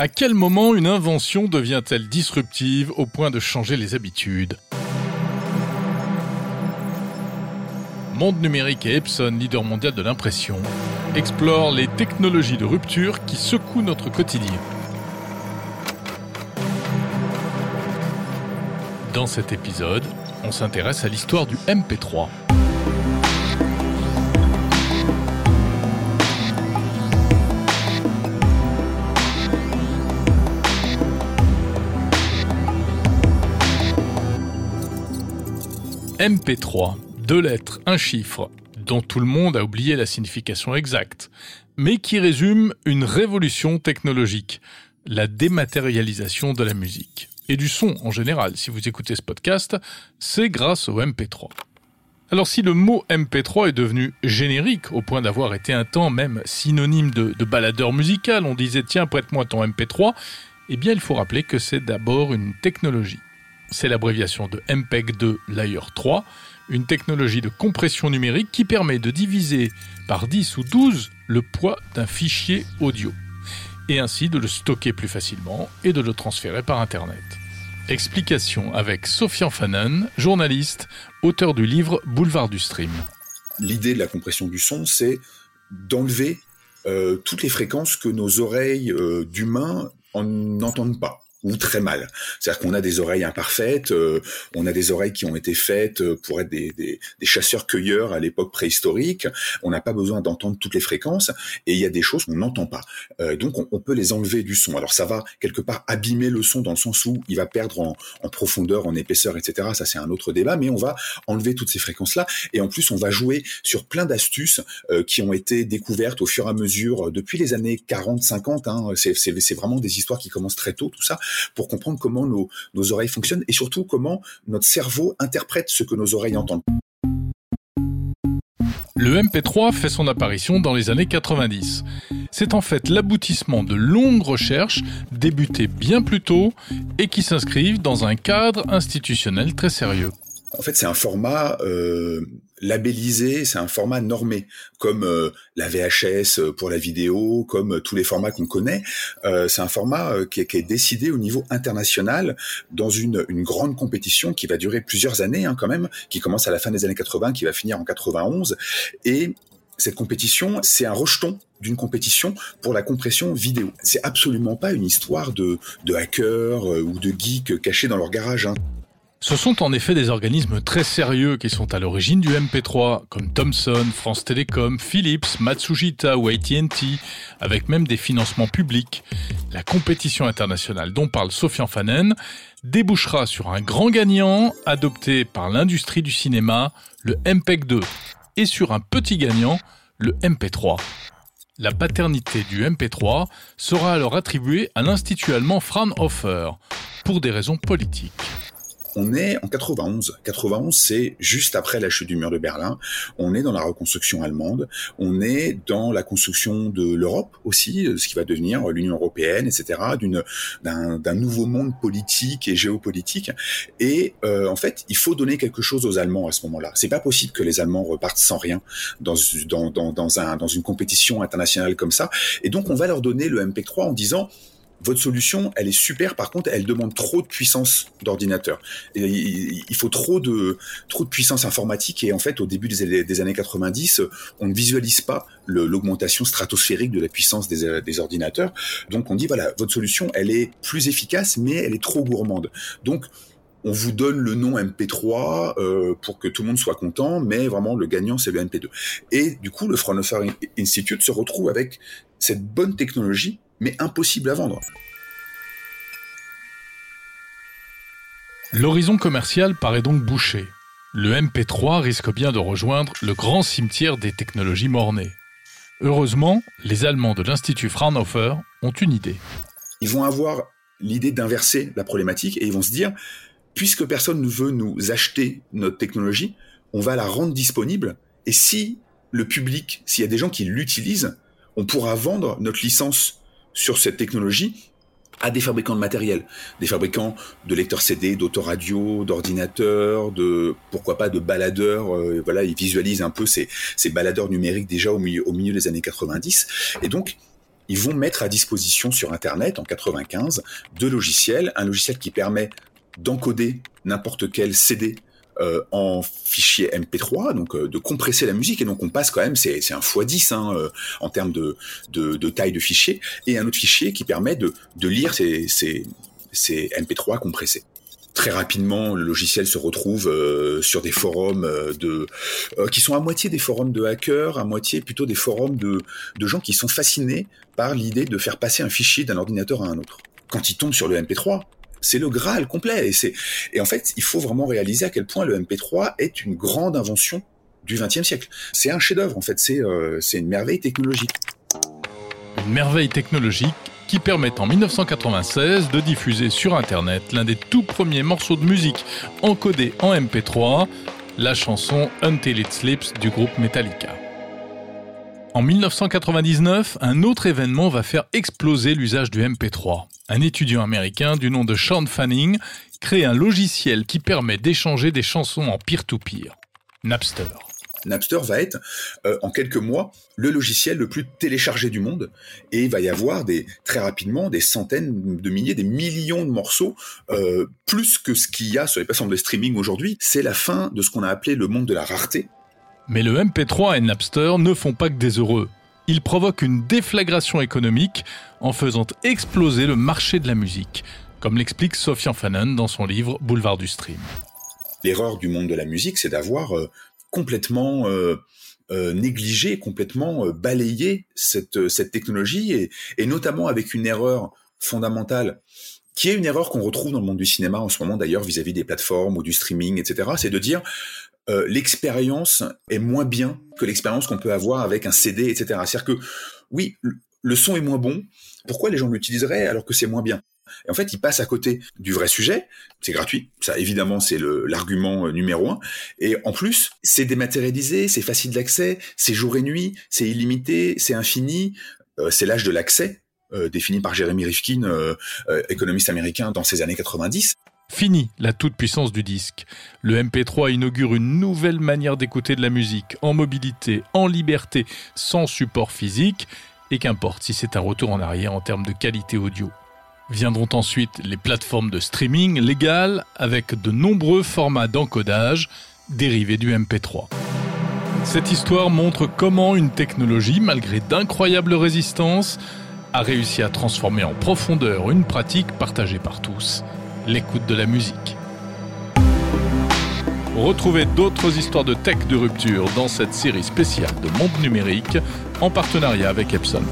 À quel moment une invention devient-elle disruptive au point de changer les habitudes? Monde numérique et Epson, leader mondial de l'impression, explorent les technologies de rupture qui secouent notre quotidien. Dans cet épisode, on s'intéresse à l'histoire du MP3. MP3, deux lettres, un chiffre, dont tout le monde a oublié la signification exacte, mais qui résume une révolution technologique, la dématérialisation de la musique. Et du son en général, si vous écoutez ce podcast, c'est grâce au MP3. Alors si le mot MP3 est devenu générique au point d'avoir été un temps même synonyme de, de baladeur musical, on disait tiens prête-moi ton MP3, eh bien il faut rappeler que c'est d'abord une technologie. C'est l'abréviation de MPEG 2 Layer 3, une technologie de compression numérique qui permet de diviser par 10 ou 12 le poids d'un fichier audio, et ainsi de le stocker plus facilement et de le transférer par Internet. Explication avec Sofian Fanon, journaliste, auteur du livre Boulevard du Stream. L'idée de la compression du son, c'est d'enlever euh, toutes les fréquences que nos oreilles euh, d'humains n'entendent pas ou très mal. C'est-à-dire qu'on a des oreilles imparfaites, euh, on a des oreilles qui ont été faites euh, pour être des, des, des chasseurs-cueilleurs à l'époque préhistorique. On n'a pas besoin d'entendre toutes les fréquences et il y a des choses qu'on n'entend pas. Euh, donc on, peut les enlever du son. Alors ça va quelque part abîmer le son dans le sens où il va perdre en, en profondeur, en épaisseur, etc. Ça c'est un autre débat, mais on va enlever toutes ces fréquences-là et en plus on va jouer sur plein d'astuces euh, qui ont été découvertes au fur et à mesure depuis les années 40-50. Hein. C'est vraiment des histoires qui commencent très tôt, tout ça pour comprendre comment nos, nos oreilles fonctionnent et surtout comment notre cerveau interprète ce que nos oreilles entendent. Le MP3 fait son apparition dans les années 90. C'est en fait l'aboutissement de longues recherches débutées bien plus tôt et qui s'inscrivent dans un cadre institutionnel très sérieux. En fait, c'est un format euh, labellisé, c'est un format normé, comme euh, la VHS pour la vidéo, comme euh, tous les formats qu'on connaît. Euh, c'est un format euh, qui, est, qui, est, décidé au niveau international dans une, une grande compétition qui va durer plusieurs années hein, quand même, qui commence à la fin des années 80, qui va finir en 91. Et cette compétition, c'est un rejeton d'une compétition pour la compression vidéo. C'est absolument pas une histoire de, de hackers ou de geeks cachés dans leur garage. Hein. Ce sont en effet des organismes très sérieux qui sont à l'origine du MP3, comme Thomson, France Télécom, Philips, Matsujita ou AT&T, avec même des financements publics. La compétition internationale dont parle Sofian Fanen débouchera sur un grand gagnant adopté par l'industrie du cinéma, le MPEG 2, et sur un petit gagnant, le MP3. La paternité du MP3 sera alors attribuée à l'Institut allemand Fraunhofer, pour des raisons politiques on est en 91. 91, c'est juste après la chute du mur de Berlin. On est dans la reconstruction allemande. On est dans la construction de l'Europe aussi, ce qui va devenir l'Union européenne, etc. D'une d'un nouveau monde politique et géopolitique. Et euh, en fait, il faut donner quelque chose aux Allemands à ce moment-là. C'est pas possible que les Allemands repartent sans rien dans dans dans dans, un, dans une compétition internationale comme ça. Et donc, on va leur donner le MP3 en disant votre solution, elle est super. Par contre, elle demande trop de puissance d'ordinateur. Il faut trop de trop de puissance informatique. Et en fait, au début des, années 90, on ne visualise pas l'augmentation stratosphérique de la puissance des, des, ordinateurs. Donc, on dit voilà, votre solution, elle est plus efficace, mais elle est trop gourmande. Donc on vous donne le nom MP3 euh, pour que tout le monde soit content, mais vraiment le gagnant c'est le MP2. Et du coup, le Fraunhofer Institute se retrouve avec cette bonne technologie mais impossible à vendre. L'horizon commercial paraît donc bouché. Le MP3 risque bien de rejoindre le grand cimetière des technologies mornées. Heureusement, les Allemands de l'Institut Fraunhofer ont une idée. Ils vont avoir l'idée d'inverser la problématique et ils vont se dire, puisque personne ne veut nous acheter notre technologie, on va la rendre disponible et si le public, s'il y a des gens qui l'utilisent, on pourra vendre notre licence sur cette technologie à des fabricants de matériel, des fabricants de lecteurs CD, d'autoradio, d'ordinateurs, de pourquoi pas de baladeurs. Euh, voilà, ils visualisent un peu ces, ces baladeurs numériques déjà au milieu des années 90. Et donc, ils vont mettre à disposition sur Internet en 95 deux logiciels, un logiciel qui permet d'encoder n'importe quel CD euh, en fichier MP3, donc euh, de compresser la musique, et donc on passe quand même, c'est un x10 hein, euh, en termes de, de, de, taille de fichier, et un autre fichier qui permet de, de lire ces, ces, ces MP3 compressés. Très rapidement, le logiciel se retrouve euh, sur des forums euh, de euh, qui sont à moitié des forums de hackers, à moitié plutôt des forums de, de gens qui sont fascinés par l'idée de faire passer un fichier d'un ordinateur à un autre. Quand ils tombent sur le MP3, c'est le Graal complet. Et, c'est, et en fait, il faut vraiment réaliser à quel point le MP3 est une grande invention du XXe siècle. C'est un chef-d'œuvre, en fait. C'est, c'est une merveille technologique. Une merveille technologique qui permet en 1996 de diffuser sur Internet l'un des tout premiers morceaux de musique encodés en MP3, la chanson Until It Sleeps du groupe Metallica. En 1999, un autre événement va faire exploser l'usage du MP3. Un étudiant américain du nom de Sean Fanning crée un logiciel qui permet d'échanger des chansons en peer-to-peer. Napster. Napster va être euh, en quelques mois le logiciel le plus téléchargé du monde et il va y avoir des très rapidement des centaines de milliers, des millions de morceaux euh, plus que ce qu'il y a sur les plateformes de streaming aujourd'hui. C'est la fin de ce qu'on a appelé le monde de la rareté. Mais le MP3 et Napster ne font pas que des heureux. Ils provoquent une déflagration économique en faisant exploser le marché de la musique, comme l'explique Sofian Fanon dans son livre Boulevard du Stream. L'erreur du monde de la musique, c'est d'avoir euh, complètement euh, euh, négligé, complètement balayé cette, technologie, et, notamment avec une erreur fondamentale, qui est une erreur qu'on retrouve dans le monde du cinéma en ce moment d'ailleurs vis-à-vis des plateformes ou du streaming, etc. C'est de dire euh, l'expérience est moins bien que l'expérience qu'on peut avoir avec un CD, etc. C'est-à-dire que oui, le son est moins bon. Pourquoi les gens l'utiliseraient alors que c'est moins bien? Et en fait, il passe à côté du vrai sujet. C'est gratuit. Ça, évidemment, c'est l'argument euh, numéro un. Et en plus, c'est dématérialisé, c'est facile d'accès, c'est jour et nuit, c'est illimité, c'est infini. Euh, c'est l'âge de l'accès, euh, défini par Jeremy Rifkin, euh, euh, économiste américain dans ces années 90. Fini la toute-puissance du disque. Le MP3 inaugure une nouvelle manière d'écouter de la musique, en mobilité, en liberté, sans support physique, et qu'importe si c'est un retour en arrière en termes de qualité audio. Viendront ensuite les plateformes de streaming légales avec de nombreux formats d'encodage dérivés du MP3. Cette histoire montre comment une technologie, malgré d'incroyables résistances, a réussi à transformer en profondeur une pratique partagée par tous, l'écoute de la musique. Retrouvez d'autres histoires de tech de rupture dans cette série spéciale de Monde Numérique en partenariat avec Epson.